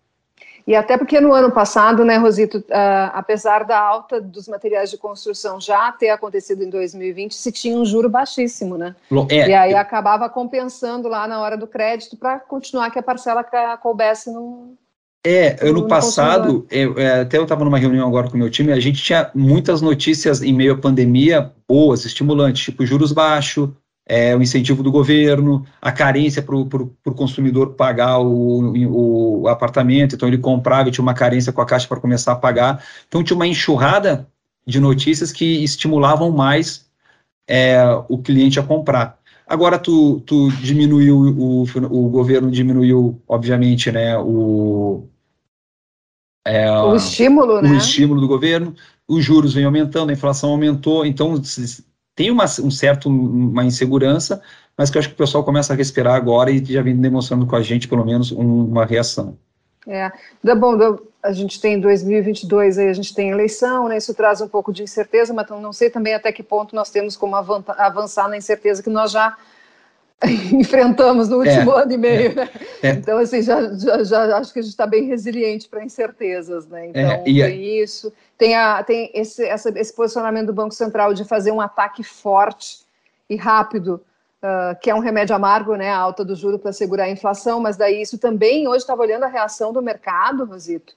[SPEAKER 2] E até porque no ano passado, né, Rosito, uh, apesar da alta dos materiais de construção já ter acontecido em 2020, se tinha um juro baixíssimo, né? É, e aí eu... acabava compensando lá na hora do crédito para continuar que a parcela coubesse no.
[SPEAKER 4] É, ano no passado, eu, é, até eu estava numa reunião agora com o meu time, a gente tinha muitas notícias em meio à pandemia boas, estimulantes, tipo juros baixos, é, o incentivo do governo, a carência para o consumidor pagar o, o, apartamento, então ele comprava e tinha uma carência com a Caixa para começar a pagar. Então tinha uma enxurrada de notícias que estimulavam mais é, o cliente a comprar. Agora tu, tu diminuiu, o, o governo diminuiu, obviamente, né, o,
[SPEAKER 2] é, o estímulo,
[SPEAKER 4] o
[SPEAKER 2] né?
[SPEAKER 4] estímulo do governo, os juros vêm aumentando, a inflação aumentou, então tem uma, um certo, uma insegurança, mas que eu acho que o pessoal começa a respirar agora e já vem demonstrando com a gente, pelo menos, um, uma reação.
[SPEAKER 2] É, bom, a gente tem 2022 aí, a gente tem eleição, né, isso traz um pouco de incerteza, mas não sei também até que ponto nós temos como avançar na incerteza que nós já enfrentamos no último é, ano e meio, é, né? É. Então, assim, já, já, já, acho que a gente está bem resiliente para incertezas, né? Então, é, tem a... isso. Tem, a, tem esse, essa, esse posicionamento do Banco Central de fazer um ataque forte e rápido, uh, que é um remédio amargo, né? A alta do juro para segurar a inflação, mas daí isso também, hoje estava olhando a reação do mercado, Rosito,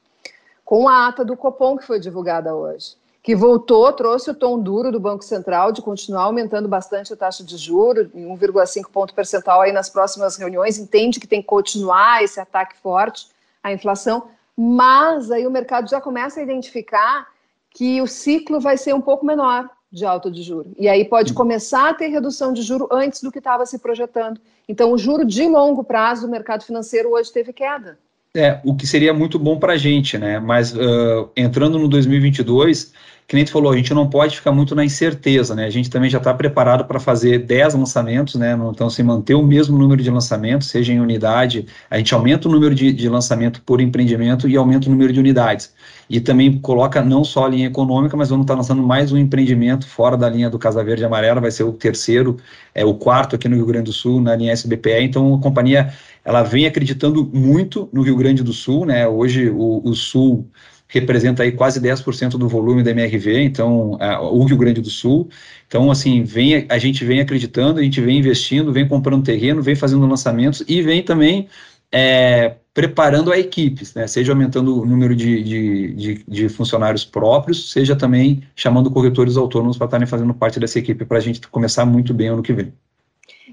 [SPEAKER 2] com a ata do Copom que foi divulgada hoje que voltou, trouxe o tom duro do Banco Central de continuar aumentando bastante a taxa de juros, em 1,5 ponto percentual aí nas próximas reuniões, entende que tem que continuar esse ataque forte à inflação, mas aí o mercado já começa a identificar que o ciclo vai ser um pouco menor de alta de juro. E aí pode começar a ter redução de juro antes do que estava se projetando. Então, o juro de longo prazo do mercado financeiro hoje teve queda.
[SPEAKER 4] É, o que seria muito bom para a gente, né? Mas uh, entrando no 2022, que nem tu falou, a gente não pode ficar muito na incerteza, né? A gente também já está preparado para fazer 10 lançamentos, né? Então, se manter o mesmo número de lançamentos, seja em unidade, a gente aumenta o número de, de lançamento por empreendimento e aumenta o número de unidades. E também coloca não só a linha econômica, mas vamos estar tá lançando mais um empreendimento fora da linha do Casa Verde Amarela, vai ser o terceiro, é o quarto aqui no Rio Grande do Sul, na linha SBPE. Então, a companhia ela vem acreditando muito no Rio Grande do Sul, né? Hoje o, o Sul representa aí quase 10% do volume da MRV, então, a, o Rio Grande do Sul. Então, assim, vem, a gente vem acreditando, a gente vem investindo, vem comprando terreno, vem fazendo lançamentos e vem também é, preparando a equipes, né, seja aumentando o número de, de, de, de, funcionários próprios, seja também chamando corretores autônomos para estarem fazendo parte dessa equipe, para a gente começar muito bem ano que vem.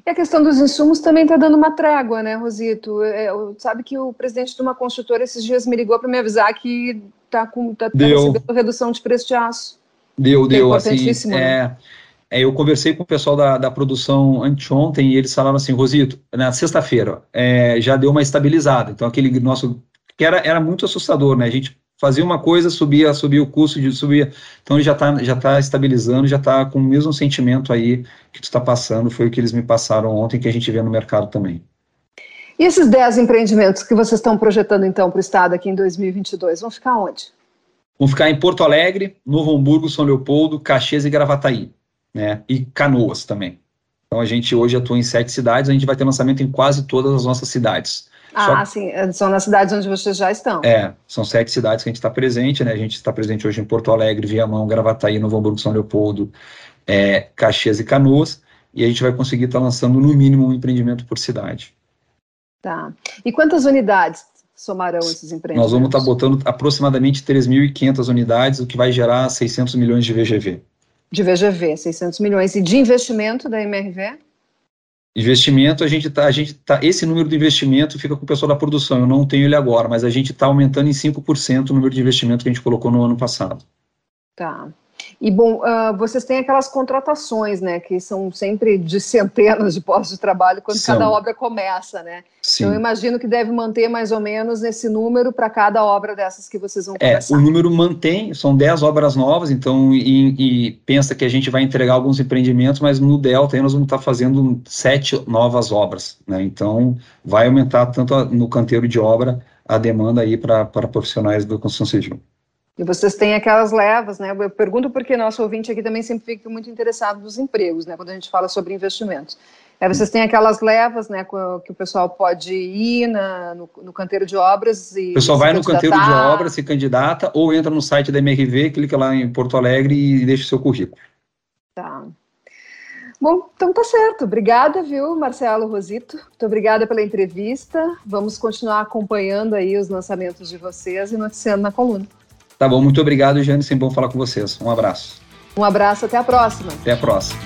[SPEAKER 2] E a questão dos insumos também está dando uma trégua, né, Rosito? É, sabe que o presidente de uma construtora esses dias me ligou para me avisar que está tá, tá recebendo redução de preço de aço.
[SPEAKER 4] Deu, deu, é assim, né? é, é, eu conversei com o pessoal da, da produção anteontem e eles falaram assim, Rosito, na sexta-feira é, já deu uma estabilizada. Então aquele nosso que era, era muito assustador, né? A gente fazia uma coisa, subia, subia o custo, de, subia. Então já está já tá estabilizando, já está com o mesmo sentimento aí que tu está passando, foi o que eles me passaram ontem, que a gente vê no mercado também.
[SPEAKER 2] E esses 10 empreendimentos que vocês estão projetando então para o estado aqui em 2022, vão ficar onde?
[SPEAKER 4] Vão ficar em Porto Alegre, Novo Hamburgo, São Leopoldo, Caxias e Gravataí né, e Canoas também. Então a gente hoje atua em sete cidades, a gente vai ter lançamento em quase todas as nossas cidades.
[SPEAKER 2] Ah, Só... sim, são nas cidades onde vocês já estão.
[SPEAKER 4] É, são sete cidades que a gente está presente, né? A gente está presente hoje em Porto Alegre, Viamão, Gravataí, Novo Hamburgo, São Leopoldo, é, Caxias e Canoas, e a gente vai conseguir estar tá lançando no mínimo um empreendimento por cidade.
[SPEAKER 2] Tá. E quantas unidades somarão esses empreendimentos?
[SPEAKER 4] Nós vamos estar tá botando aproximadamente 3.500 unidades, o que vai gerar 600 milhões de VGV.
[SPEAKER 2] De VGV, 600 milhões. E de investimento da MRV?
[SPEAKER 4] Investimento, a gente tá, a gente tá, esse número de investimento fica com o pessoal da produção, eu não tenho ele agora, mas a gente está aumentando em 5% o número de investimento que a gente colocou no ano passado.
[SPEAKER 2] Tá. E bom, uh, vocês têm aquelas contratações, né, que são sempre de centenas de postos de trabalho quando são. cada obra começa, né? Sim. Então eu imagino que deve manter mais ou menos esse número para cada obra dessas que vocês vão começar.
[SPEAKER 4] É, o número mantém, são 10 obras novas, então e, e, pensa que a gente vai entregar alguns empreendimentos, mas no Delta aí nós vamos estar fazendo sete novas obras, né? Então vai aumentar tanto no canteiro de obra a demanda aí para profissionais da construção civil.
[SPEAKER 2] E vocês têm aquelas levas, né? Eu pergunto porque nosso ouvinte aqui também sempre fica muito interessado nos empregos, né? Quando a gente fala sobre investimentos. É, vocês têm aquelas levas, né? Que o pessoal pode ir na, no, no canteiro de obras e.
[SPEAKER 4] O pessoal vai no canteiro de obras, se candidata, ou entra no site da MRV, clica lá em Porto Alegre e deixa o seu currículo.
[SPEAKER 2] Tá. Bom, então tá certo. Obrigada, viu, Marcelo Rosito. Muito obrigada pela entrevista. Vamos continuar acompanhando aí os lançamentos de vocês e noticiando na coluna.
[SPEAKER 4] Tá bom, muito obrigado, Jane. Sempre bom falar com vocês. Um abraço.
[SPEAKER 2] Um abraço, até a próxima.
[SPEAKER 4] Até a próxima.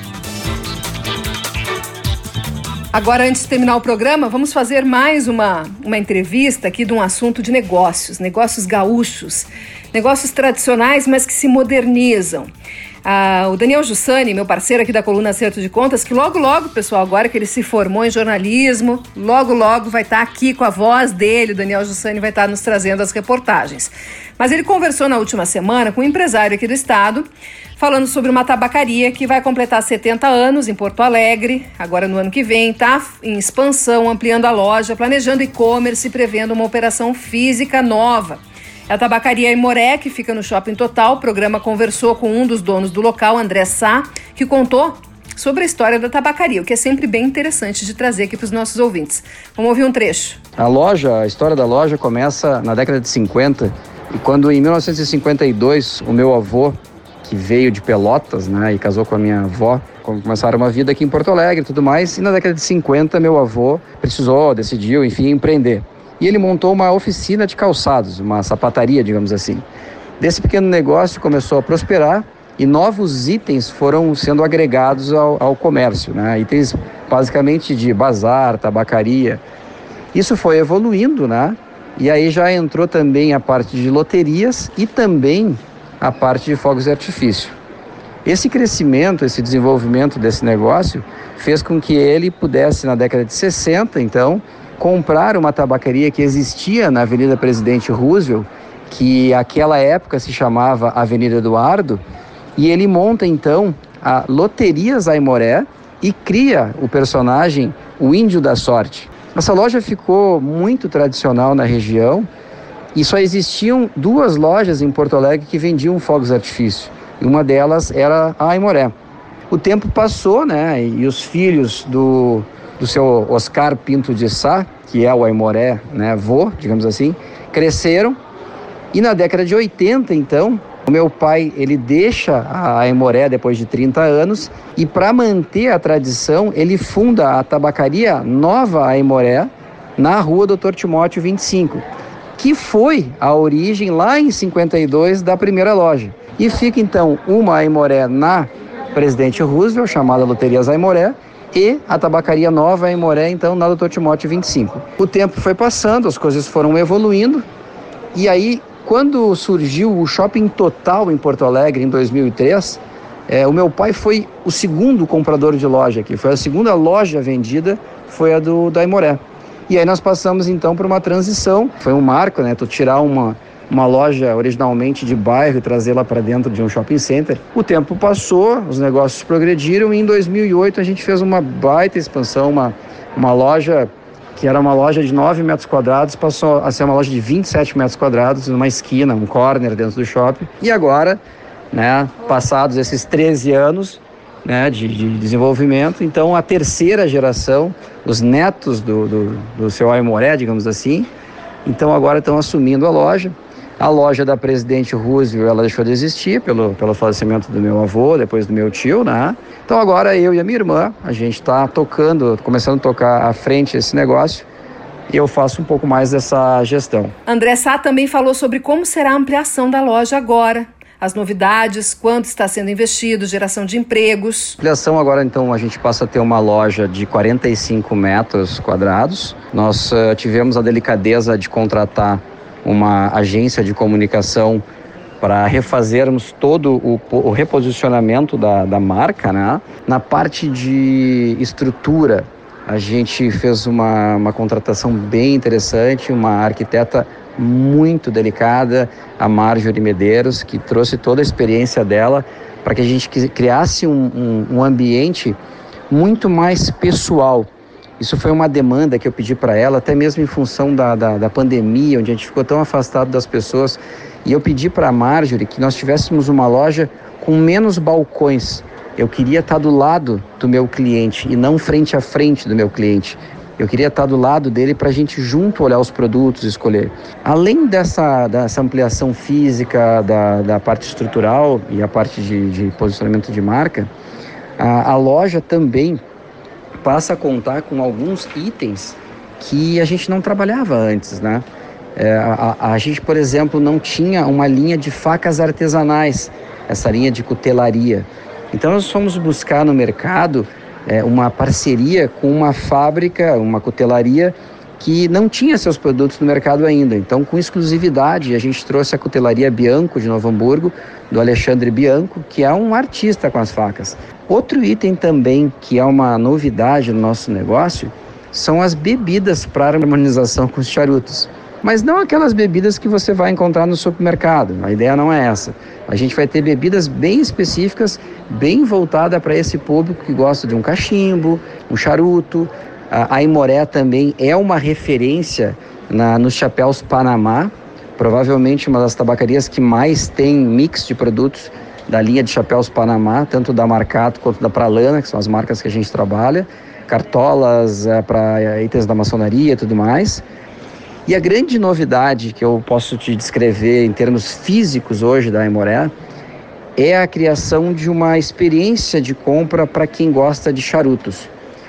[SPEAKER 2] Agora, antes de terminar o programa, vamos fazer mais uma, uma entrevista aqui de um assunto de negócios, negócios gaúchos, negócios tradicionais, mas que se modernizam. O Daniel Jussani, meu parceiro aqui da coluna Acerto de Contas, que logo, logo, pessoal, agora que ele se formou em jornalismo, logo, logo vai estar aqui com a voz dele, o Daniel Jussani vai estar nos trazendo as reportagens. Mas ele conversou na última semana com um empresário aqui do estado, falando sobre uma tabacaria que vai completar 70 anos em Porto Alegre, agora no ano que vem, está em expansão, ampliando a loja, planejando e-commerce e prevendo uma operação física nova. É a tabacaria Imoré, que fica no Shopping Total, o programa conversou com um dos donos do local, André Sá, que contou sobre a história da tabacaria, o que é sempre bem interessante de trazer aqui para os nossos ouvintes. Vamos ouvir um trecho.
[SPEAKER 5] A loja, a história da loja começa na década de 50 e quando em 1952 o meu avô, que veio de Pelotas, né, e casou com a minha avó, começaram uma vida aqui em Porto Alegre e tudo mais, e na década de 50 meu avô precisou, decidiu, enfim, empreender e ele montou uma oficina de calçados, uma sapataria, digamos assim. Desse pequeno negócio começou a prosperar e novos itens foram sendo agregados ao, ao comércio, né? itens basicamente de bazar, tabacaria. Isso foi evoluindo, né? E aí já entrou também a parte de loterias e também a parte de fogos de artifício. Esse crescimento, esse desenvolvimento desse negócio fez com que ele pudesse, na década de 60, então, comprar uma tabacaria que existia na Avenida Presidente Roosevelt, que aquela época se chamava Avenida Eduardo, e ele monta então a Loterias Aimoré e cria o personagem o Índio da Sorte. Essa loja ficou muito tradicional na região e só existiam duas lojas em Porto Alegre que vendiam fogos de artifício. E uma delas era a Aimoré. O tempo passou, né? E os filhos do do seu Oscar Pinto de Sá, que é o Aimoré, né, vô, digamos assim, cresceram. E na década de 80, então, o meu pai, ele deixa a Aimoré depois de 30 anos e para manter a tradição, ele funda a tabacaria Nova Aimoré, na rua Doutor Timóteo 25, que foi a origem lá em 52 da primeira loja. E fica então uma Aimoré na Presidente Roosevelt, chamada Loterias Aimoré, e a tabacaria nova Aimoré, então, na Doutor Timóteo 25. O tempo foi passando, as coisas foram evoluindo, e aí, quando surgiu o Shopping Total em Porto Alegre, em 2003, é, o meu pai foi o segundo comprador de loja aqui, foi a segunda loja vendida, foi a do da Aimoré. E aí nós passamos então por uma transição, foi um marco, né? Tu tirar uma, uma loja originalmente de bairro e trazê-la para dentro de um shopping center. O tempo passou, os negócios progrediram e em 2008 a gente fez uma baita expansão, uma, uma loja que era uma loja de 9 metros quadrados, passou a ser uma loja de 27 metros quadrados, numa esquina, um corner dentro do shopping. E agora, né, passados esses 13 anos, né, de, de, desenvolvimento. Então, a terceira geração, os netos do, do, do seu Aimoré, digamos assim, então agora estão assumindo a loja. A loja da Presidente Roosevelt, ela deixou de existir pelo, pelo falecimento do meu avô, depois do meu tio, né? Então agora eu e a minha irmã, a gente está tocando, começando a tocar à frente esse negócio e eu faço um pouco mais dessa gestão.
[SPEAKER 2] André Sá também falou sobre como será a ampliação da loja agora, as novidades, quanto está sendo investido, geração de empregos.
[SPEAKER 5] Ampliação agora, então, a gente passa a ter uma loja de 45 metros quadrados. Nós uh, tivemos a delicadeza de contratar uma agência de comunicação para refazermos todo o, o reposicionamento da, da marca, né? Na parte de estrutura, a gente fez uma, uma contratação bem interessante, uma arquiteta muito delicada, a Marjorie Medeiros, que trouxe toda a experiência dela para que a gente criasse um, um, um ambiente muito mais pessoal. Isso foi uma demanda que eu pedi para ela, até mesmo em função da, da, da, pandemia, onde a gente ficou tão afastado das pessoas. E eu pedi para a Marjorie que nós tivéssemos uma loja com menos balcões. Eu queria estar do lado do meu cliente e não frente a frente do meu cliente. Eu queria estar do lado dele para a gente junto olhar os produtos, escolher. Além dessa, dessa ampliação física, da, da parte estrutural e a parte de, de posicionamento de marca, a, a loja também passa a contar com alguns itens que a gente não trabalhava antes, né? É, a, a, gente, por exemplo, não tinha uma linha de facas artesanais, essa linha de cutelaria. Então nós fomos buscar no mercado é, uma parceria com uma fábrica, uma cutelaria que não tinha seus produtos no mercado ainda. Então, com exclusividade, a gente trouxe a cutelaria Bianco de Novo Hamburgo, do Alexandre Bianco, que é um artista com as facas. Outro item também que é uma novidade no nosso negócio são as bebidas para harmonização com os charutos. Mas não aquelas bebidas que você vai encontrar no supermercado. A ideia não é essa. A gente vai ter bebidas bem específicas, bem voltada para esse público que gosta de um cachimbo, um charuto. A Imoré também é uma referência na, nos chapéus Panamá, provavelmente uma das tabacarias que mais tem mix de produtos da linha de chapéus Panamá, tanto da Marcato quanto da Pralana, que são as marcas que a gente trabalha, cartolas é, para itens da maçonaria e tudo mais. E a grande novidade que eu posso te descrever em termos físicos hoje da Aimoré é a criação de uma experiência de compra para quem gosta de charutos.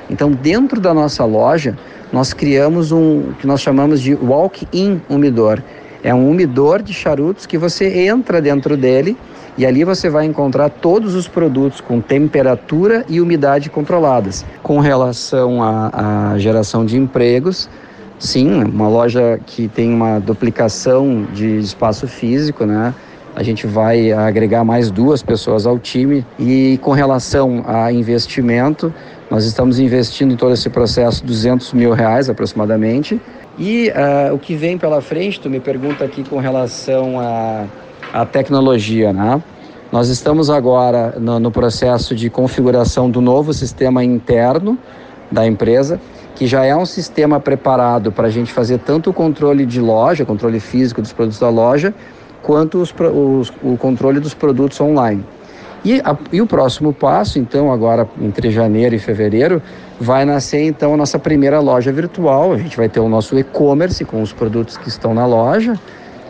[SPEAKER 5] Então, dentro da nossa loja, nós criamos um que nós chamamos de walk-in umidor. É um umidor de charutos que você entra dentro dele e ali você vai encontrar todos os produtos com temperatura e umidade controladas. Com relação à, à geração de empregos, Sim, uma loja que tem uma duplicação de espaço físico, né? A gente vai agregar mais duas pessoas ao time e com relação a investimento, nós estamos investindo em todo esse processo 200 mil reais aproximadamente. E uh, o que vem pela frente, tu me pergunta aqui com relação a, a, tecnologia, né? Nós estamos agora no, no processo de configuração do novo sistema interno da empresa que já é um sistema preparado para a gente fazer tanto o controle de loja, controle físico dos produtos da loja, quanto os, os, o controle dos produtos online. E, a, e, o próximo passo, então, agora entre janeiro e fevereiro, vai nascer então a nossa primeira loja virtual. A gente vai ter o nosso e-commerce com os produtos que estão na loja,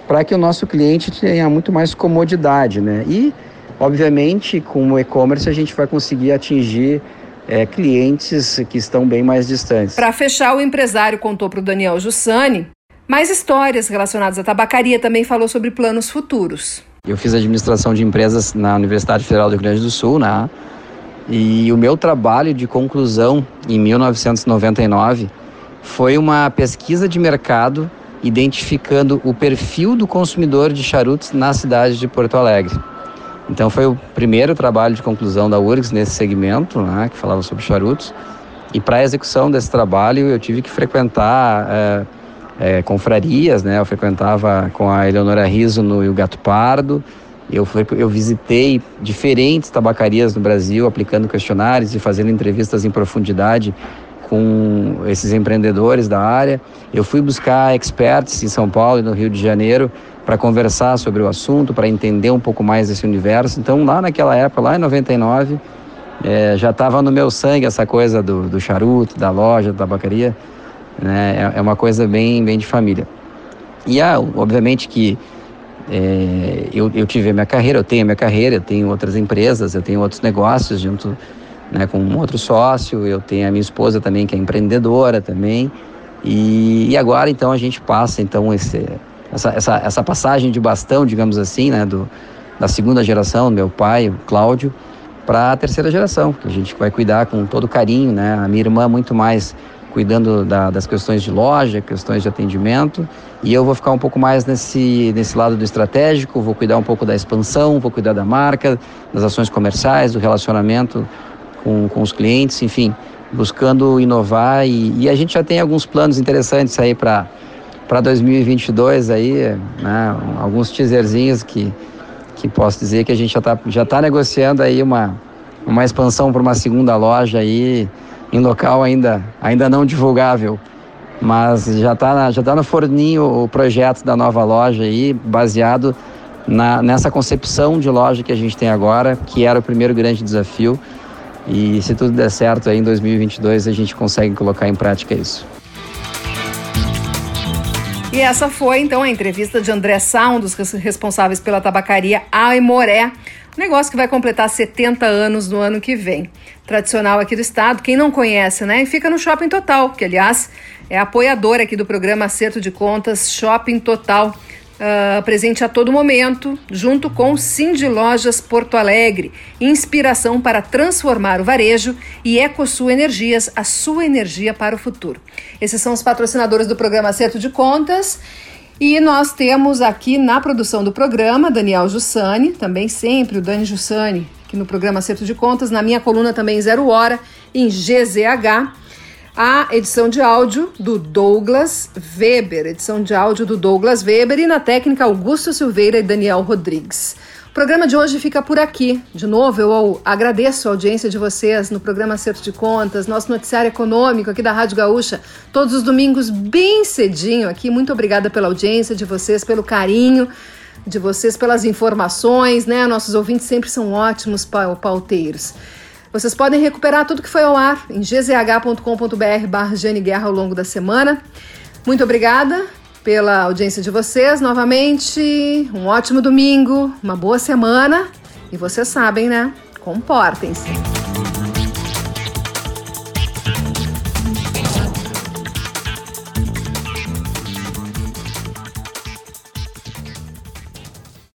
[SPEAKER 5] para que o nosso cliente tenha muito mais comodidade, né? E, obviamente, com o e-commerce a gente vai conseguir atingir é, clientes que estão bem mais distantes.
[SPEAKER 2] Para fechar, o empresário contou para o Daniel Jussani mais histórias relacionadas à tabacaria, também falou sobre planos futuros.
[SPEAKER 5] Eu fiz administração de empresas na Universidade Federal do Rio Grande do Sul, né? E o meu trabalho de conclusão em 1999 foi uma pesquisa de mercado identificando o perfil do consumidor de charutos na cidade de Porto Alegre. Então foi o primeiro trabalho de conclusão da URGS nesse segmento, né, que falava sobre charutos. E para a execução desse trabalho eu tive que frequentar é, é, confrarias, né? Eu frequentava com a Eleonora Riso no Rio Gato Pardo. Eu, eu visitei diferentes tabacarias no Brasil, aplicando questionários e fazendo entrevistas em profundidade com esses empreendedores da área. Eu fui buscar experts em São Paulo e no Rio de Janeiro para conversar sobre o assunto, para entender um pouco mais desse universo. Então, lá naquela época, lá em 99, é, já estava no meu sangue essa coisa do, do charuto, da loja, da tabacaria. Né? É, é uma coisa bem, bem de família. E, ah, obviamente que é, eu, eu tive a minha carreira, eu tenho a minha carreira, eu tenho outras empresas, eu tenho outros negócios junto né, com um outro sócio, eu tenho a minha esposa também que é empreendedora também. E, e agora então a gente passa então esse, essa, essa, essa passagem de bastão, digamos assim, né, do, da segunda geração, meu pai, o Cláudio, para a terceira geração, que a gente vai cuidar com todo carinho, né? A minha irmã muito mais cuidando da, das questões de loja, questões de atendimento, e eu vou ficar um pouco mais nesse, nesse lado do estratégico, vou cuidar um pouco da expansão, vou cuidar da marca, das ações comerciais, do relacionamento com, com os clientes, enfim, buscando inovar e, e a gente já tem alguns planos interessantes aí para para 2022 aí, né, alguns teaserzinhos que, que posso dizer que a gente já está já tá negociando aí uma, uma expansão para uma segunda loja aí em local ainda, ainda não divulgável, mas já está já tá no forninho o projeto da nova loja aí, baseado na, nessa concepção de loja que a gente tem agora, que era o primeiro grande desafio, e se tudo der certo aí em 2022 a gente consegue colocar em prática isso.
[SPEAKER 2] E essa foi então a entrevista de André Sá, um dos responsáveis pela tabacaria Aimoré, um negócio que vai completar 70 anos no ano que vem. Tradicional aqui do estado, quem não conhece, né? E fica no Shopping Total, que aliás é apoiador aqui do programa Acerto de Contas Shopping Total uh, presente a todo momento, junto com Cindy Lojas Porto Alegre, inspiração para transformar o varejo e EcoSul Energias, a sua energia para o futuro. Esses são os patrocinadores do programa Acerto de Contas. E nós temos aqui na produção do programa Daniel Jussani, também sempre o Dani Jussani, aqui no programa Acerto de Contas, na minha coluna também Zero Hora, em GZH a edição de áudio do Douglas Weber, edição de áudio do Douglas Weber e na técnica Augusto Silveira e Daniel Rodrigues. O programa de hoje fica por aqui. De novo, eu agradeço a audiência de vocês no programa Acerto de Contas, nosso noticiário econômico aqui da Rádio Gaúcha, todos os domingos bem cedinho aqui. Muito obrigada pela audiência de vocês, pelo carinho de vocês, pelas informações, né? Nossos ouvintes sempre são ótimos pauteiros. Vocês podem recuperar tudo que foi ao ar em gzh.com.br barra Guerra ao longo da semana. Muito obrigada pela audiência de vocês novamente. Um ótimo domingo, uma boa semana. E vocês sabem, né? Comportem-se.